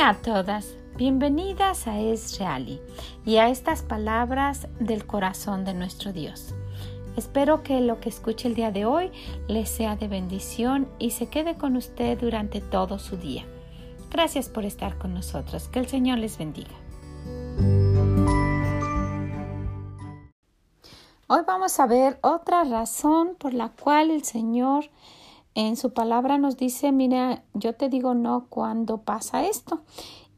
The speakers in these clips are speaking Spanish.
Hola a todas, bienvenidas a Es Reali y a estas palabras del corazón de nuestro Dios. Espero que lo que escuche el día de hoy les sea de bendición y se quede con usted durante todo su día. Gracias por estar con nosotros. Que el Señor les bendiga. Hoy vamos a ver otra razón por la cual el Señor en su palabra nos dice, mira, yo te digo no cuando pasa esto.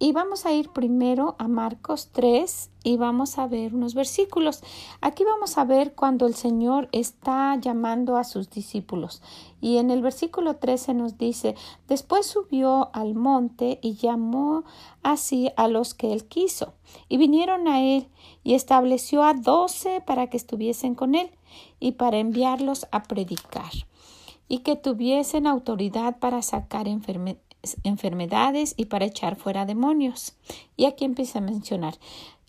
Y vamos a ir primero a Marcos 3 y vamos a ver unos versículos. Aquí vamos a ver cuando el Señor está llamando a sus discípulos. Y en el versículo 13 nos dice, después subió al monte y llamó así a los que él quiso. Y vinieron a él y estableció a doce para que estuviesen con él y para enviarlos a predicar y que tuviesen autoridad para sacar enfermedades y para echar fuera demonios. Y aquí empieza a mencionar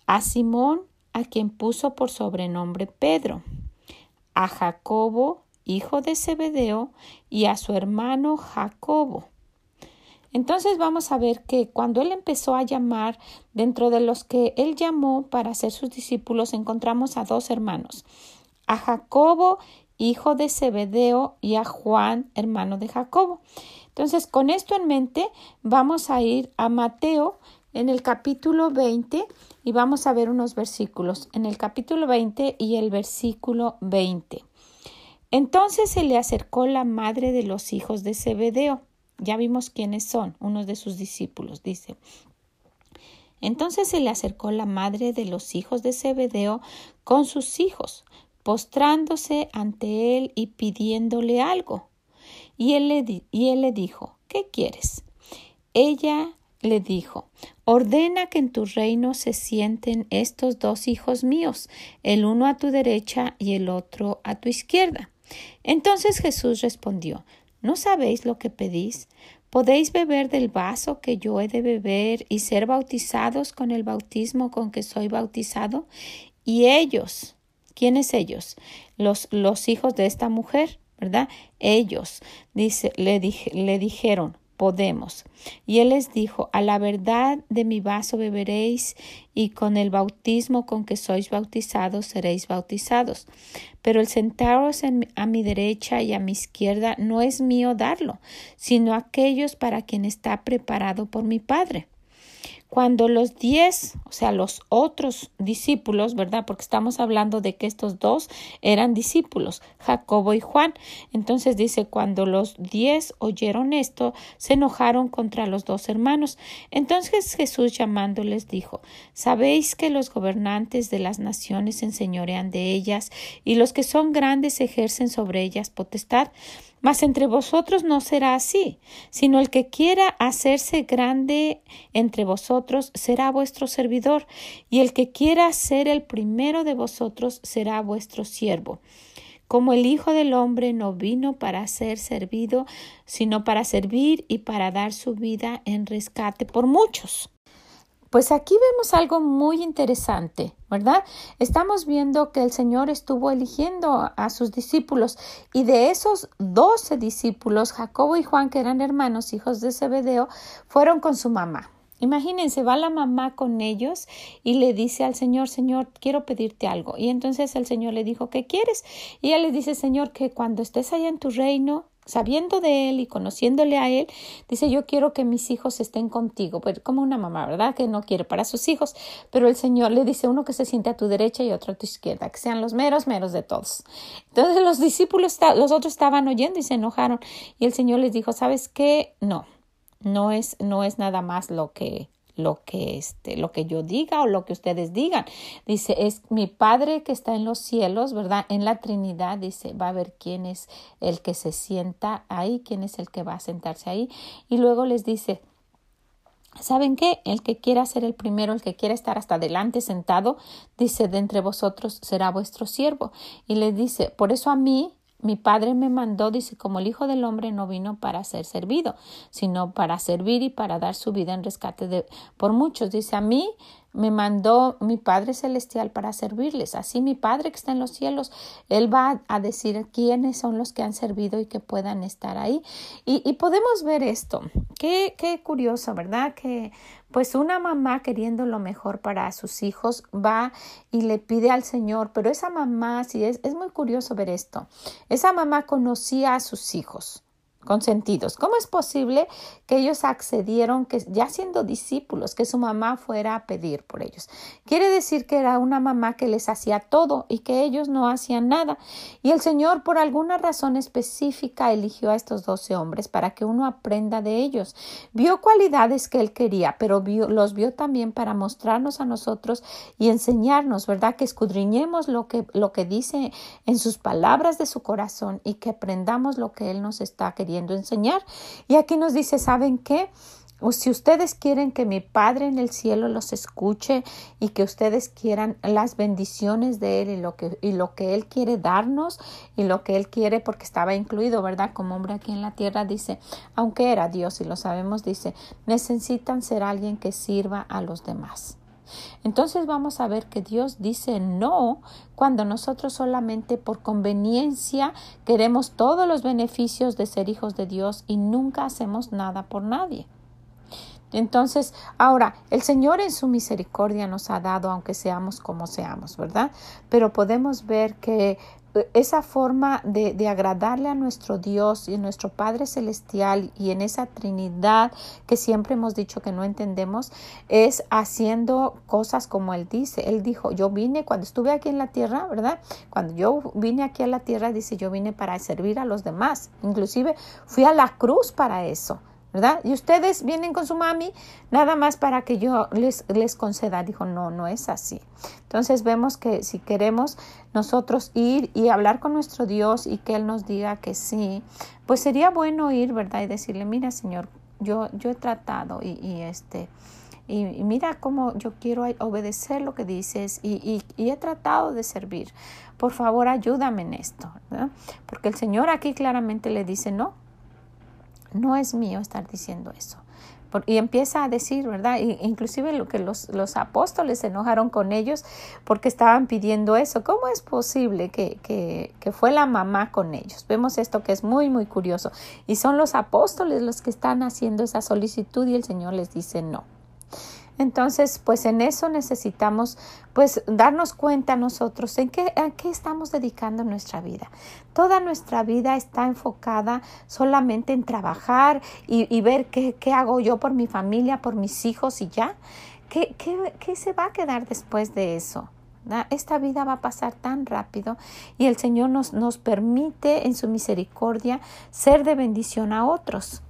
a Simón, a quien puso por sobrenombre Pedro, a Jacobo, hijo de Zebedeo, y a su hermano Jacobo. Entonces vamos a ver que cuando él empezó a llamar, dentro de los que él llamó para ser sus discípulos, encontramos a dos hermanos, a Jacobo hijo de Zebedeo, y a Juan, hermano de Jacobo. Entonces, con esto en mente, vamos a ir a Mateo en el capítulo 20 y vamos a ver unos versículos en el capítulo 20 y el versículo 20. Entonces se le acercó la madre de los hijos de Zebedeo. Ya vimos quiénes son, unos de sus discípulos, dice. Entonces se le acercó la madre de los hijos de Zebedeo con sus hijos, postrándose ante él y pidiéndole algo. Y él le, y él le dijo, ¿qué quieres? Ella le dijo, ordena que en tu reino se sienten estos dos hijos míos, el uno a tu derecha y el otro a tu izquierda. Entonces Jesús respondió, ¿no sabéis lo que pedís? ¿Podéis beber del vaso que yo he de beber y ser bautizados con el bautismo con que soy bautizado? Y ellos, ¿Quiénes ellos? Los, los hijos de esta mujer, ¿verdad? Ellos, dice, le, le dijeron, podemos. Y él les dijo, a la verdad de mi vaso beberéis y con el bautismo con que sois bautizados seréis bautizados. Pero el sentaros a mi derecha y a mi izquierda no es mío darlo, sino aquellos para quien está preparado por mi Padre. Cuando los diez, o sea, los otros discípulos, ¿verdad? Porque estamos hablando de que estos dos eran discípulos, Jacobo y Juan. Entonces dice, cuando los diez oyeron esto, se enojaron contra los dos hermanos. Entonces Jesús llamándoles dijo, ¿sabéis que los gobernantes de las naciones enseñorean de ellas y los que son grandes ejercen sobre ellas potestad? Mas entre vosotros no será así, sino el que quiera hacerse grande entre vosotros será vuestro servidor, y el que quiera ser el primero de vosotros será vuestro siervo. Como el Hijo del Hombre no vino para ser servido, sino para servir y para dar su vida en rescate por muchos. Pues aquí vemos algo muy interesante, ¿verdad? Estamos viendo que el Señor estuvo eligiendo a sus discípulos y de esos doce discípulos, Jacobo y Juan, que eran hermanos, hijos de Zebedeo, fueron con su mamá. Imagínense, va la mamá con ellos y le dice al Señor, Señor, quiero pedirte algo. Y entonces el Señor le dijo, ¿qué quieres? Y ella le dice, Señor, que cuando estés allá en tu reino, sabiendo de él y conociéndole a él, dice yo quiero que mis hijos estén contigo, pues como una mamá, ¿verdad? Que no quiere para sus hijos, pero el Señor le dice uno que se siente a tu derecha y otro a tu izquierda, que sean los meros, meros de todos. Entonces los discípulos, los otros estaban oyendo y se enojaron y el Señor les dijo, ¿sabes qué? No, no es, no es nada más lo que lo que este lo que yo diga o lo que ustedes digan dice es mi padre que está en los cielos verdad en la Trinidad dice va a ver quién es el que se sienta ahí quién es el que va a sentarse ahí y luego les dice ¿Saben qué? El que quiera ser el primero, el que quiera estar hasta adelante sentado, dice, de entre vosotros será vuestro siervo. Y les dice, por eso a mí, mi padre me mandó, dice, como el Hijo del Hombre no vino para ser servido, sino para servir y para dar su vida en rescate de, por muchos. Dice, a mí me mandó mi Padre Celestial para servirles. Así mi Padre que está en los cielos, Él va a decir quiénes son los que han servido y que puedan estar ahí. Y, podemos ver esto. Qué, qué curioso, ¿verdad? Que pues una mamá queriendo lo mejor para sus hijos va y le pide al Señor, pero esa mamá, sí, es, es muy curioso ver esto, esa mamá conocía a sus hijos consentidos. ¿Cómo es posible que ellos accedieron, que ya siendo discípulos, que su mamá fuera a pedir por ellos? Quiere decir que era una mamá que les hacía todo y que ellos no hacían nada. Y el Señor, por alguna razón específica, eligió a estos doce hombres para que uno aprenda de ellos. Vio cualidades que él quería, pero los vio también para mostrarnos a nosotros y enseñarnos, ¿verdad? Que escudriñemos lo que, lo que dice en sus palabras de su corazón y que aprendamos lo que él nos está queriendo enseñar. Y aquí nos dice, ¿saben qué? O si ustedes quieren que mi Padre en el cielo los escuche y que ustedes quieran las bendiciones de Él y lo que, y lo que Él quiere darnos y lo que Él quiere, porque estaba incluido, ¿verdad? Como hombre aquí en la tierra, dice, aunque era Dios y lo sabemos, dice, necesitan ser alguien que sirva a los demás. Entonces vamos a ver que Dios dice no cuando nosotros solamente por conveniencia queremos todos los beneficios de ser hijos de Dios y nunca hacemos nada por nadie. Entonces, ahora, el Señor en su misericordia nos ha dado, aunque seamos como seamos, ¿verdad? Pero podemos ver que esa forma de, de, agradarle a nuestro Dios y a nuestro Padre Celestial y en esa Trinidad que siempre hemos dicho que no entendemos, es haciendo cosas como Él dice. Él dijo, yo vine cuando estuve aquí en la tierra, ¿verdad? Cuando yo vine aquí a la tierra, dice, yo vine para servir a los demás. Inclusive fui a la cruz para eso. ¿Verdad? Y ustedes vienen con su mami nada más para que yo les, les conceda. Dijo, no, no es así. Entonces vemos que si queremos nosotros ir y hablar con nuestro Dios y que Él nos diga que sí, pues sería bueno ir, ¿verdad? Y decirle, mira, Señor, yo, yo he tratado y, y este... Y, mira cómo yo quiero obedecer lo que dices y, y, he tratado de servir. Por favor, ayúdame en esto. ¿verdad? Porque el Señor aquí claramente le dice, no, no es mío estar diciendo eso. Y empieza a decir, ¿verdad? Inclusive lo que los, los apóstoles se enojaron con ellos porque estaban pidiendo eso. ¿Cómo es posible que, que, que fue la mamá con ellos? Vemos esto que es muy, muy curioso. Y son los apóstoles los que están haciendo esa solicitud y el Señor les dice no. Entonces, pues en eso necesitamos pues darnos cuenta nosotros en qué, a qué estamos dedicando nuestra vida. Toda nuestra vida está enfocada solamente en trabajar y, ver qué, qué, hago yo por mi familia, por mis hijos y ya. ¿Qué, qué, qué se va a quedar después de eso? Esta vida va a pasar tan rápido y el Señor nos, nos permite en su misericordia ser de bendición a otros,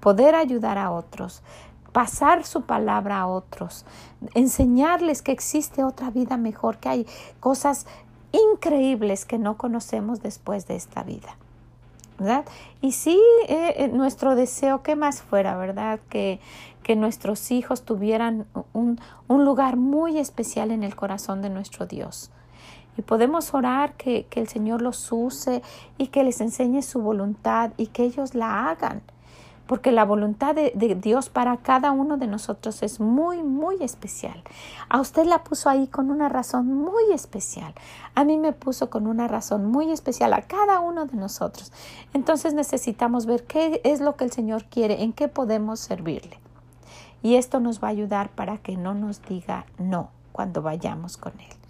poder ayudar a otros, pasar su palabra a otros, enseñarles que existe otra vida mejor, que hay cosas increíbles que no conocemos después de esta vida. ¿verdad? Y sí, eh, eh, nuestro deseo, que más fuera, verdad? Que, que nuestros hijos tuvieran un, un, lugar muy especial en el corazón de nuestro Dios. Y podemos orar que, que el Señor los use y que les enseñe su voluntad y que ellos la hagan porque la voluntad de, Dios para cada uno de nosotros es muy, muy especial. A usted la puso ahí con una razón muy especial. A mí me puso con una razón muy especial a cada uno de nosotros. Entonces necesitamos ver qué es lo que el Señor quiere, en qué podemos servirle. Y esto nos va a ayudar para que no nos diga no cuando vayamos con Él.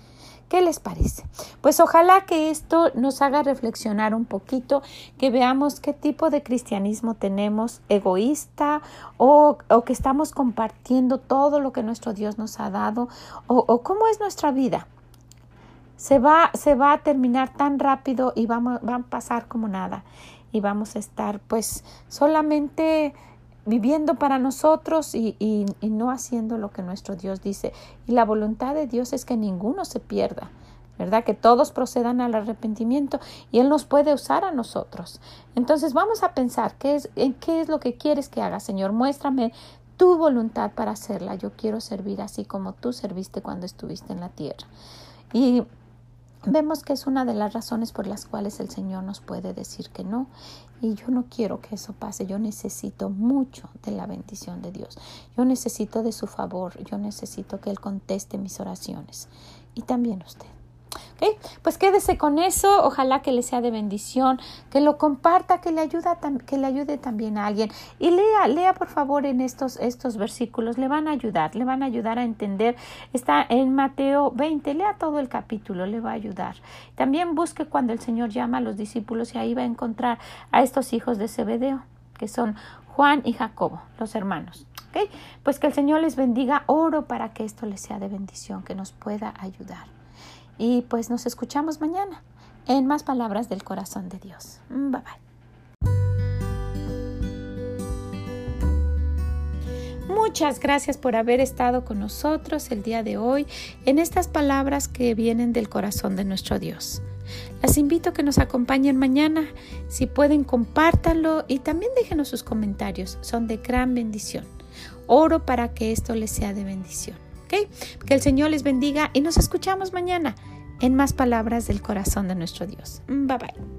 ¿Qué les parece? Pues ojalá que esto nos haga reflexionar un poquito, que veamos qué tipo de cristianismo tenemos, egoísta o, que estamos compartiendo todo lo que nuestro Dios nos ha dado o, cómo es nuestra vida. Se va, se va a terminar tan rápido y vamos, va a pasar como nada y vamos a estar pues solamente viviendo para nosotros y, y, no haciendo lo que nuestro Dios dice. Y la voluntad de Dios es que ninguno se pierda, ¿verdad? Que todos procedan al arrepentimiento y Él nos puede usar a nosotros. Entonces vamos a pensar, ¿qué es, ¿en qué es lo que quieres que haga, Señor? Muéstrame tu voluntad para hacerla. Yo quiero servir así como tú serviste cuando estuviste en la tierra. Y vemos que es una de las razones por las cuales el Señor nos puede decir que no. Y yo no quiero que eso pase. Yo necesito mucho de la bendición de Dios. Yo necesito de su favor. Yo necesito que Él conteste mis oraciones. Y también usted. Pues quédese con eso, ojalá que le sea de bendición, que lo comparta, que le, ayuda, que le ayude también a alguien. Y lea, lea por favor en estos, estos versículos, le van a ayudar, le van a ayudar a entender. Está en Mateo 20, lea todo el capítulo, le va a ayudar. También busque cuando el Señor llama a los discípulos y ahí va a encontrar a estos hijos de Zebedeo, que son Juan y Jacobo, los hermanos. Pues que el Señor les bendiga, oro para que esto les sea de bendición, que nos pueda ayudar. Y pues nos escuchamos mañana en más palabras del corazón de Dios. Mm, bye bye. Muchas gracias por haber estado con nosotros el día de hoy en estas palabras que vienen del corazón de nuestro Dios. Las invito a que nos acompañen mañana. Si pueden, compártanlo y también déjenos sus comentarios. Son de gran bendición. Oro para que esto les sea de bendición. Que el Señor les bendiga y nos escuchamos mañana en más palabras del corazón de nuestro Dios. Bye bye.